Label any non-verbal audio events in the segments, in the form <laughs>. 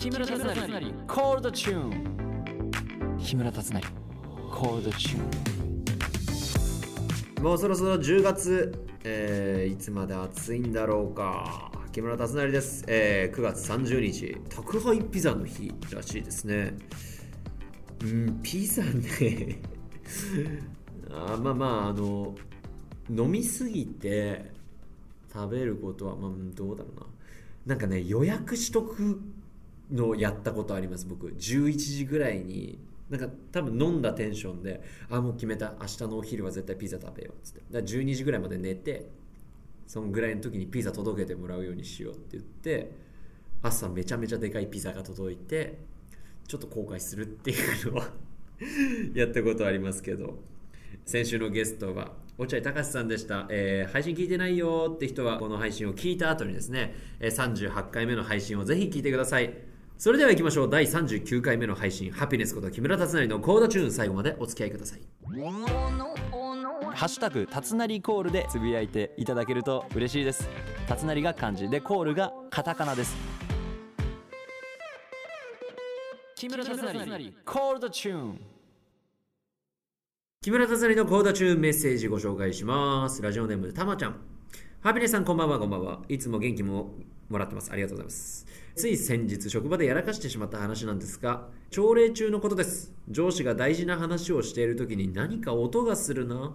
木村達成。コールドチューン木村達成。コールドチューンもうそろそろ10月、えーいつまで暑いんだろうか。木村達成です、えー9月30日。宅配ピザの日らしいですね。うんピザね。<laughs> あーまあまああの飲みすぎて食べることはまあうんどうだろうな。なんかね予約しとくのやったことあります僕。11時ぐらいになんか多分飲んだテンションであもう決めた。明日のお昼は絶対ピザ食べよう。っつって。だ12時ぐらいまで寝てそんぐらいの時にピザ届けてもらうようにしようって言って朝めちゃめちゃでかいピザが届いてちょっと後悔するっていうのは <laughs> やったことありますけど。先週のゲストは落合隆さんでした、えー配信聞いてないよって人はこの配信を聞いた後にですね、38回目の配信をぜひ聞いてください。それでは行きましょう。第39回目の配信。ハピネスこと木村達成のコードチューン。最後までお付き合いください。ハッシュタグたつなりコールでつぶやいていただけると嬉しいです。たつなりが漢字でコールがカタカナです。木村達成コールドチューン。木村達成のコードチューンメッセージご紹介します。ラジオネームたまちゃん。ハピネさんこんばんはこんばんは。いつも元気ももらってます。ありがとうございます。つい先日職場でやらかしてしまった話なんですが朝礼中のことです。上司が大事な話をしている時に何か音がするな。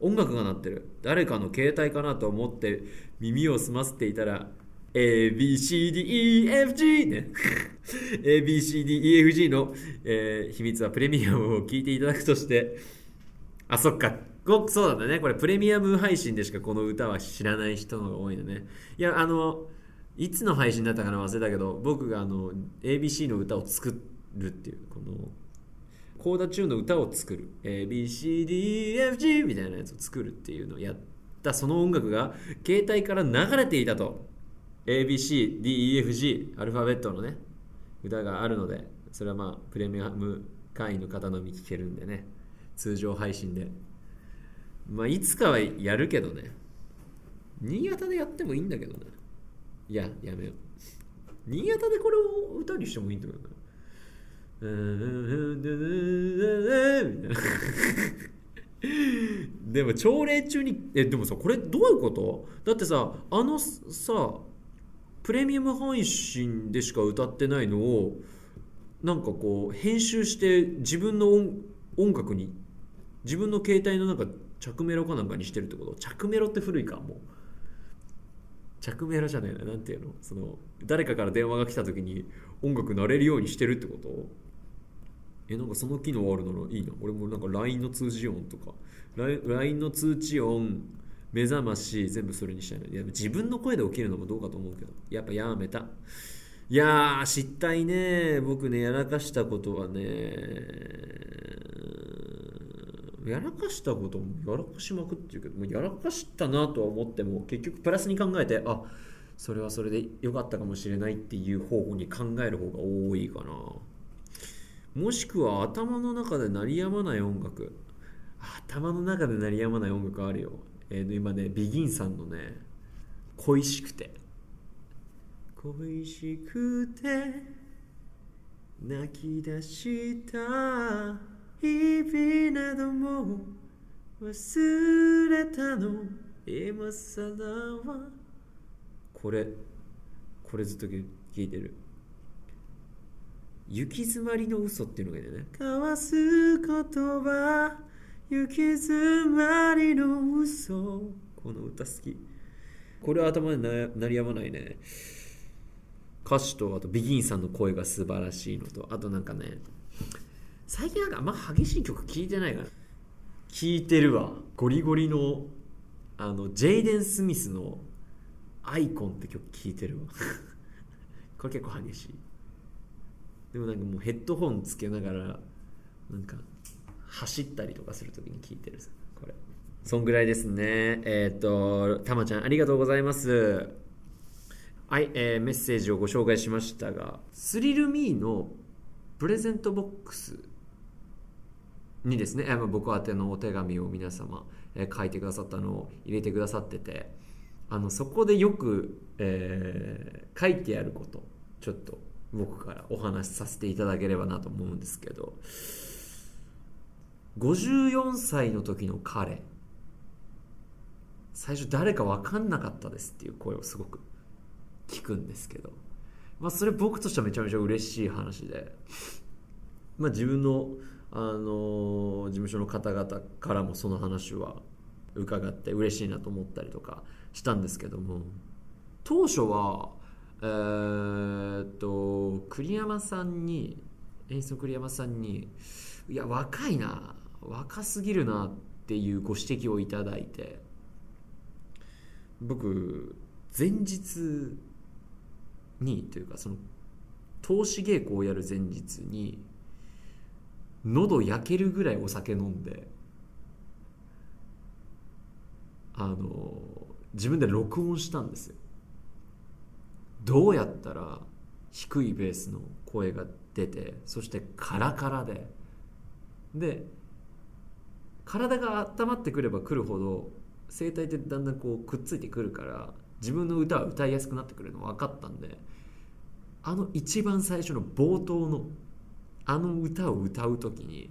音楽が鳴ってる。誰かの携帯かなと思って耳を澄ませていたら ABCDEFG ね。<laughs> ABCDEFG の、えー秘密はプレミアムを聞いていただくとしてあそっか。ごくそうなんだね。これプレミアム配信でしかこの歌は知らない人のが多いのね。いやあのいつの配信だったかな忘れたけど僕があの ABC の歌を作るっていうこのコーダチューンの歌を作る。ABCDFG みたいなやつを作るっていうのをやった。その音楽が携帯から流れていたと。ABCDEFG アルファベットのね歌があるのでそれはまあプレミアム会員の方のみ聞けるんでね。通常配信で。まあいつかはやるけどね。新潟でやってもいいんだけどね。いややめよう。新潟でこれを歌にしてもいいんだけどね。うーんみたいなでも朝礼中にえでもさこれどういうこと？だってさあのさプレミアム配信でしか歌ってないのをなんかこう編集して自分の音音楽に自分の携帯のなんか着メロかなんかにしてるってこと？着メロって古いかもう。着メロじゃないな。なんていうの？その誰かから電話が来た時に音楽鳴れるようにしてるってこと？えなんかその機能あるならいいな。俺もなんか LINE の通知音とか。LINE の通知音目覚まし全部それにしたいな。いや自分の声で起きるのもどうかと思うけど。やっぱやめた。いやー知ったいね僕ねやらかしたことはねやらかしたこともやらかしまくっていうけどもうやらかしたなとは思っても結局プラスに考えてあそれはそれで良かったかもしれないっていう方法に考える方が多いかな。もしくは頭の中で鳴りやまない音楽。頭の中で鳴りやまない音楽あるよ、えー今ねビギンさんのね「恋しくて」恋しくて泣き出した。日々なども忘れたの。今更は。これこれずっと聞いてる。行き詰まりの嘘っていうのがいいんだよね。交わす言葉行き詰まりの嘘。この歌好き。これは頭にな鳴りやまないね。歌詞とあとビギンさんの声が素晴らしいのとあとなんかね最近なんかあんま激しい曲聴いてないから聴いてるわ。ゴリゴリのあのジェイデン・スミスの「アイコン」って曲聴いてるわ。<laughs> これ結構激しい。でもなんかもうヘッドホンつけながらなんか走ったりとかするときに聴いてるさ。これ。そんぐらいですね。えっ、とたまちゃんありがとうございます。はい、えーメッセージをご紹介しましたがスリルミーのプレゼントボックスにですね、僕宛てのお手紙を皆様、え書いてくださったのを入れてくださっててあのそこでよく、えー書いてあることちょっと僕からお話しさせていただければなと思うんですけど54歳の時の彼最初誰か分かんなかったですっていう声をすごく聞くんですけど、まあ、それ僕としてはめちゃめちゃ嬉しい話で、まあ、自分の、あの事務所の方々からもその話は伺って嬉しいなと思ったりとかしたんですけども。当初はえー、っと栗山さんに演出の栗山さんにいや若いな若すぎるなっていうご指摘をいただいて僕前日にというかその投資稽古をやる前日に喉焼けるぐらいお酒飲んであの自分で録音したんですよ。どうやったら低いベースの声が出てそしてカラカラで。で体が温まってくればくるほど声帯ってだんだんこうくっついてくるから自分の歌は歌いやすくなってくるの分かったんであの一番最初の冒頭のあの歌を歌う時に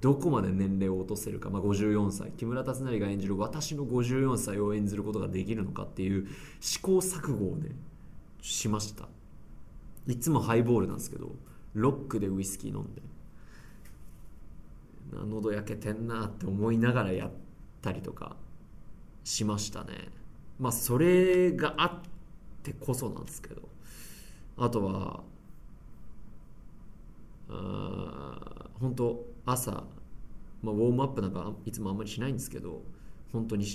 どこまで年齢を落とせるか、まあ、54歳木村達成が演じる私の54歳を演ずることができるのかっていう試行錯誤をねしました。いつもハイボールなんですけどロックでウイスキー飲んで喉焼けてんなって思いながらやったりとかしましたね。まあそれがあってこそなんですけどあとはあ本当朝、まあ、ウォームアップなんかいつもあんまりしないんですけど本当に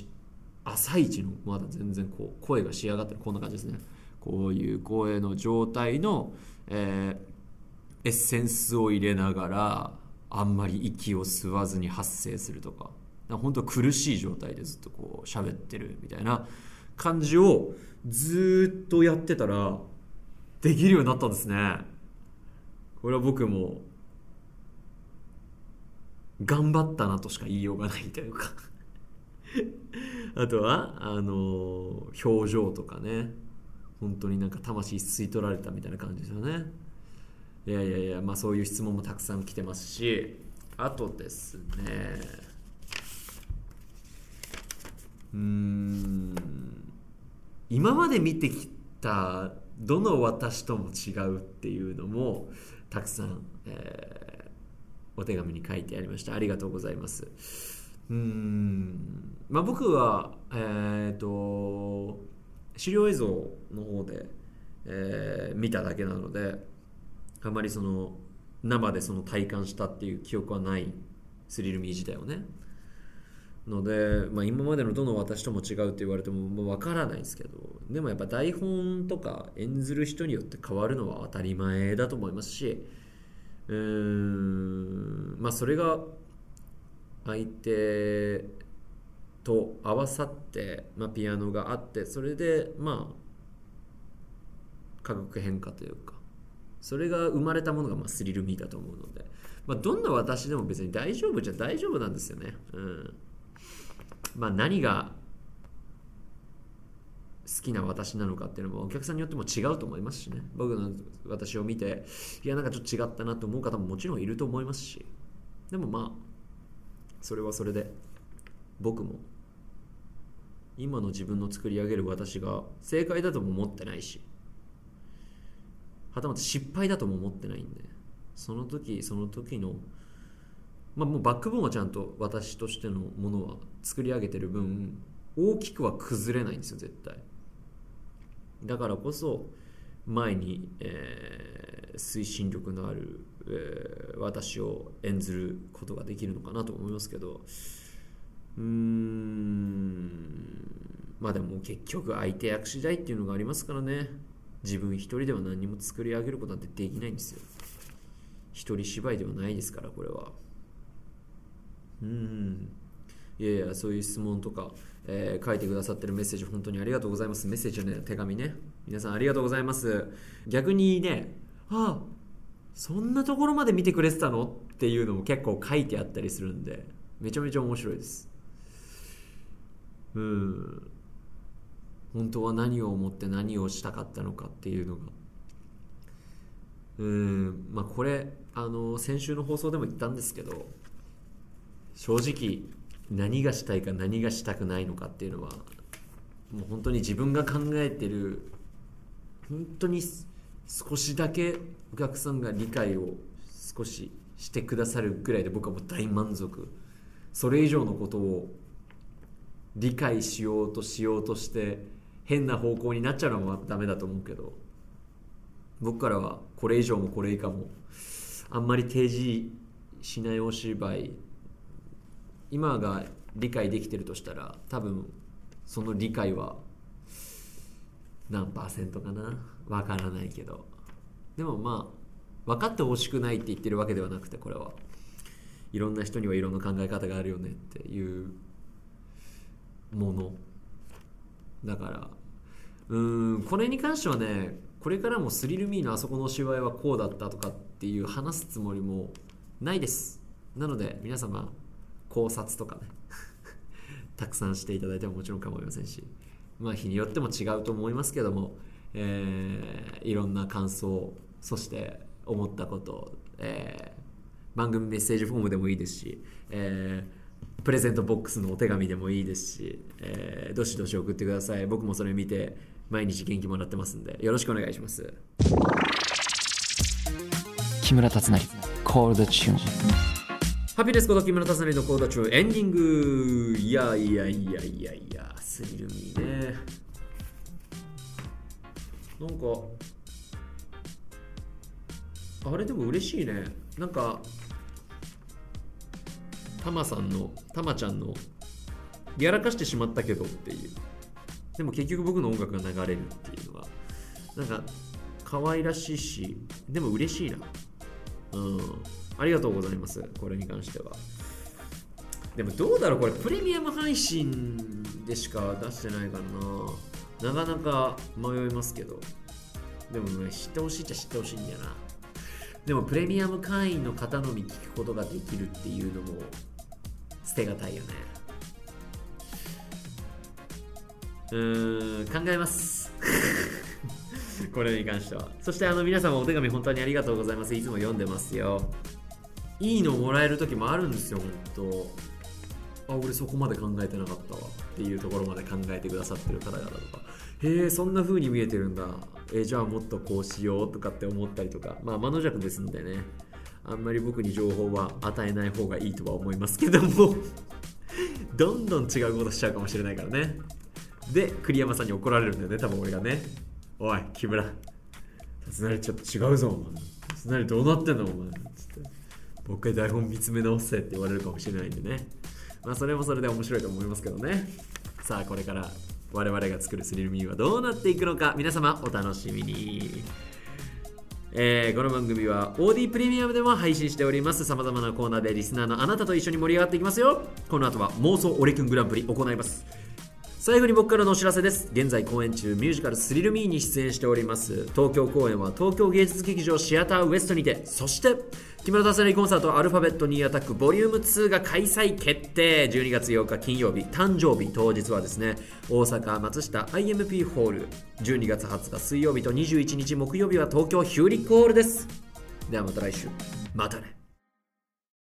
朝一のまだ全然こう声が仕上がってるこんな感じですね。こういう声の状態の、えー、エッセンスを入れながらあんまり息を吸わずに発声するとか。本当苦しい状態でずっとこう喋ってるみたいな感じをずっとやってたらできるようになったんですね。これは僕も頑張ったなとしか言いようがないというか。<laughs> あとはあの表情とかね。本当になんか魂吸い取られたみたいな感じですよね。いやいやいやまあそういう質問もたくさん来てますし。あとですね。うん。今まで見てきたどの私とも違うっていうのもたくさん、えー、お手紙に書いてありました。ありがとうございます。うん。まあ僕はえっ、ー、と資料映像の方で、えー、見ただけなのであまりその生でその体感したっていう記憶はないスリルミー自体をね。ので、まあ、今までのどの私とも違うって言われてももう分からないですけど。でもやっぱ台本とか演ずる人によって変わるのは当たり前だと思いますしうんまあそれが相手と合わさって、まあ、ピアノがあってそれでまあ化学変化というかそれが生まれたものがまあスリルミーだと思うので、まあ、どんな私でも別に大丈夫じゃ大丈夫なんですよね。うんまあ、何が好きな私なのかっていうのもお客さんによっても違うと思いますしね。僕の私を見ていやなんかちょっと違ったなと思う方ももちろんいると思いますし。でもまあそれはそれで僕も今の自分の作り上げる私が正解だとも思ってないしはたまた失敗だとも思ってないんでその時その時のまあもうバックボーンはちゃんと私としてのものは作り上げてる分大きくは崩れないんですよ絶対。だからこそ前に、えー、推進力のある、えー、私を演ずることができるのかなと思いますけどうーんまあでも結局相手役次第っていうのがありますからね。自分一人では何も作り上げることなんてできないんですよ。一人芝居ではないですからこれは。うーん。いやいやそういう質問とか、えー、書いてくださってるメッセージ本当にありがとうございます。メッセージね手紙ね。皆さんありがとうございます。逆にねああそんなところまで見てくれてたのっていうのも結構書いてあったりするんでめちゃめちゃ面白いです。うん。本当は何を思って何をしたかったのかっていうのが。うん。まあこれあの先週の放送でも言ったんですけど正直何がしたいか何がしたくないのかっていうのはもう本当に自分が考えてる本当に少しだけお客さんが理解を少ししてくださるぐらいで僕はもう大満足。それ以上のことを理解しようとしようとして変な方向になっちゃうのはダメだと思うけど僕からはこれ以上もこれ以下もあんまり提示しないお芝居今が理解できてるとしたら多分その理解は何パーセントかな？わからないけど。でもまあ分かってほしくないって言ってるわけではなくてこれは。いろんな人にはいろんな考え方があるよねっていうもの。だからうーんこれに関してはねこれからもスリルミーのあそこの芝居はこうだったとかっていう話すつもりもないです。なので皆様考察とかね。<laughs> たくさんしていただいてももちろん構いませんし。まあ日によっても違うと思いますけども、えーいろんな感想そして思ったこと、えー番組メッセージフォームでもいいですし、えープレゼントボックスのお手紙でもいいですし、えーどしどし送ってください。僕もそれ見て毎日元気もらってますんでよろしくお願いします。木村達成コールドチューンハピネスこと木村達成のコーダ中エンディング。いやいやいやいやいやスリルミねなんかあれでも嬉しいね。なんかタマさんのタマちゃんのやらかしてしまったけどっていう。でも結局僕の音楽が流れるっていうのはなんか可愛らしいしでも嬉しいな。うん。ありがとうございますこれに関しては。でもどうだろうこれプレミアム配信でしか出してないからな。なかなか迷いますけど。でもね知ってほしいっちゃ知ってほしいんだよな。でもプレミアム会員の方のみ聞くことができるっていうのも捨てがたいよね。うーん考えます。<laughs> これに関しては。そしてあの皆様お手紙本当にありがとうございます。いつも読んでますよ。いいのもらえる時もあるんですよ本当。あ俺そこまで考えてなかったわっていうところまで考えてくださってる方々とか。へえそんな風に見えてるんだ。えじゃあもっとこうしようとかって思ったりとか。まあ魔の弱ですんでね。あんまり僕に情報は与えない方がいいとは思いますけども。<laughs> どんどん違うことしちゃうかもしれないからね。で栗山さんに怒られるんだよね多分俺がね。おい木村。達成ちょっと違うぞお前。達成どうなってんのお前。つって。もう一回台本見つめ直せって言われるかもしれないんでね。まあそれもそれで面白いと思いますけどね。さあこれから我々が作るスリルミーはどうなっていくのか皆様お楽しみに。えーこの番組は OD プレミアムでも配信しております。さまざまなコーナーでリスナーのあなたと一緒に盛り上がっていきますよ。この後は妄想オレキュングランプリ行います。最後に僕からのお知らせです。現在公演中ミュージカル「スリルミー」に出演しております。東京公演は東京芸術劇場シアターウエストにてそして木村達成コンサートアルファベットニーアタックボリューム2が開催決定。12月8日金曜日誕生日当日はですね大阪松下 IMP ホール。12月20日水曜日と21日木曜日は東京ヒューリックホールです。ではまた来週。またね。